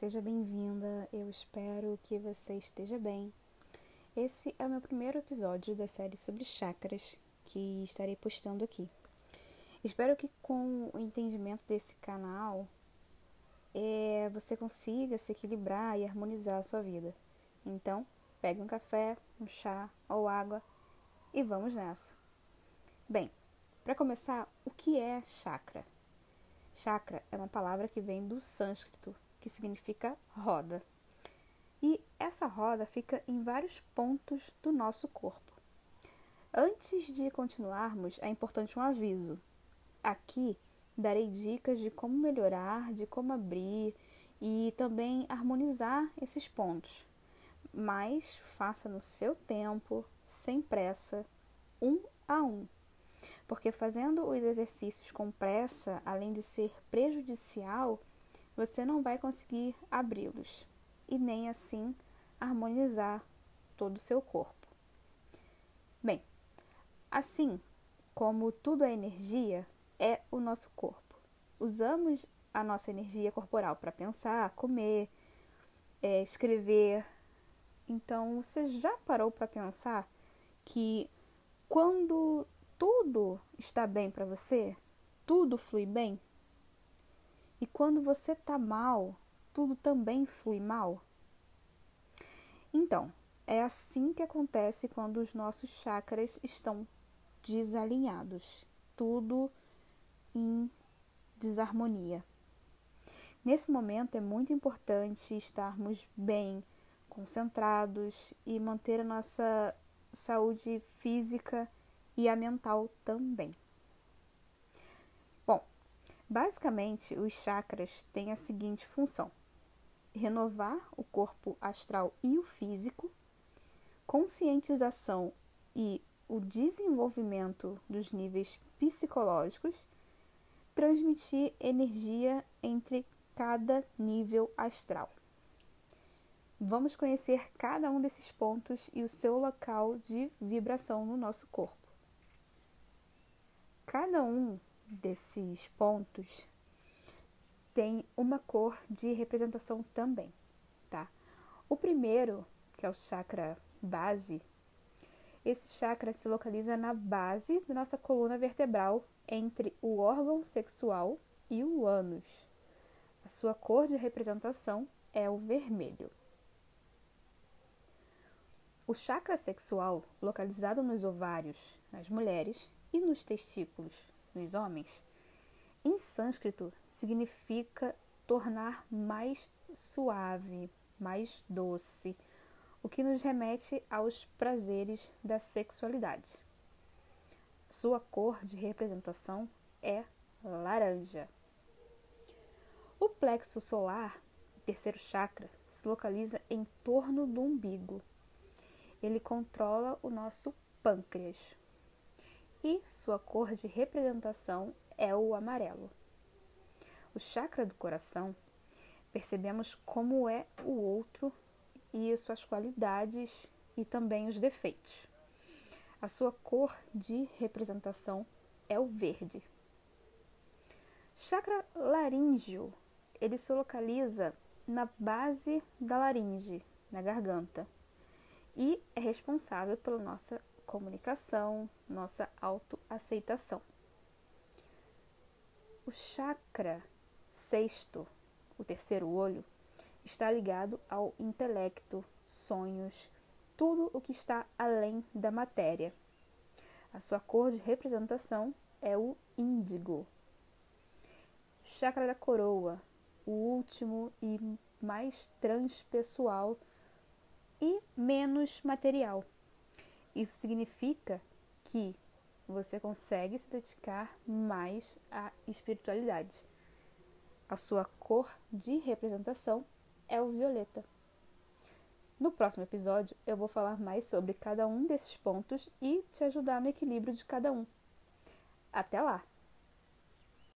seja bem-vinda. Eu espero que você esteja bem. Esse é o meu primeiro episódio da série sobre chakras que estarei postando aqui. Espero que com o entendimento desse canal é, você consiga se equilibrar e harmonizar a sua vida. Então, pegue um café, um chá ou água e vamos nessa. Bem, para começar, o que é chakra? Chakra é uma palavra que vem do sânscrito, que significa roda. E essa roda fica em vários pontos do nosso corpo. Antes de continuarmos, é importante um aviso. Aqui darei dicas de como melhorar, de como abrir e também harmonizar esses pontos. Mas faça no seu tempo, sem pressa, um a um porque fazendo os exercícios com pressa, além de ser prejudicial, você não vai conseguir abri-los e nem assim harmonizar todo o seu corpo. Bem, assim como tudo é energia, é o nosso corpo. Usamos a nossa energia corporal para pensar, comer, é, escrever. Então, você já parou para pensar que quando tudo está bem para você, tudo flui bem. E quando você está mal, tudo também flui mal. Então, é assim que acontece quando os nossos chakras estão desalinhados, tudo em desarmonia. Nesse momento é muito importante estarmos bem concentrados e manter a nossa saúde física e a mental também. Basicamente os chakras têm a seguinte função: renovar o corpo astral e o físico, conscientização e o desenvolvimento dos níveis psicológicos, transmitir energia entre cada nível astral. Vamos conhecer cada um desses pontos e o seu local de vibração no nosso corpo. Cada um desses pontos tem uma cor de representação também, tá? O primeiro, que é o chakra base, esse chakra se localiza na base da nossa coluna vertebral, entre o órgão sexual e o ânus. A sua cor de representação é o vermelho. O chakra sexual, localizado nos ovários nas mulheres, e nos testículos, nos homens, em sânscrito significa tornar mais suave, mais doce, o que nos remete aos prazeres da sexualidade. Sua cor de representação é laranja. O plexo solar, terceiro chakra, se localiza em torno do umbigo. Ele controla o nosso pâncreas, e sua cor de representação é o amarelo. O chakra do coração, percebemos como é o outro e suas qualidades e também os defeitos. A sua cor de representação é o verde. Chakra laríngeo, ele se localiza na base da laringe, na garganta, e é responsável pela nossa comunicação, nossa autoaceitação. O chakra sexto, o terceiro olho, está ligado ao intelecto, sonhos, tudo o que está além da matéria. A sua cor de representação é o índigo. O chakra da coroa, o último e mais transpessoal e menos material. Isso significa que você consegue se dedicar mais à espiritualidade. A sua cor de representação é o violeta. No próximo episódio, eu vou falar mais sobre cada um desses pontos e te ajudar no equilíbrio de cada um. Até lá!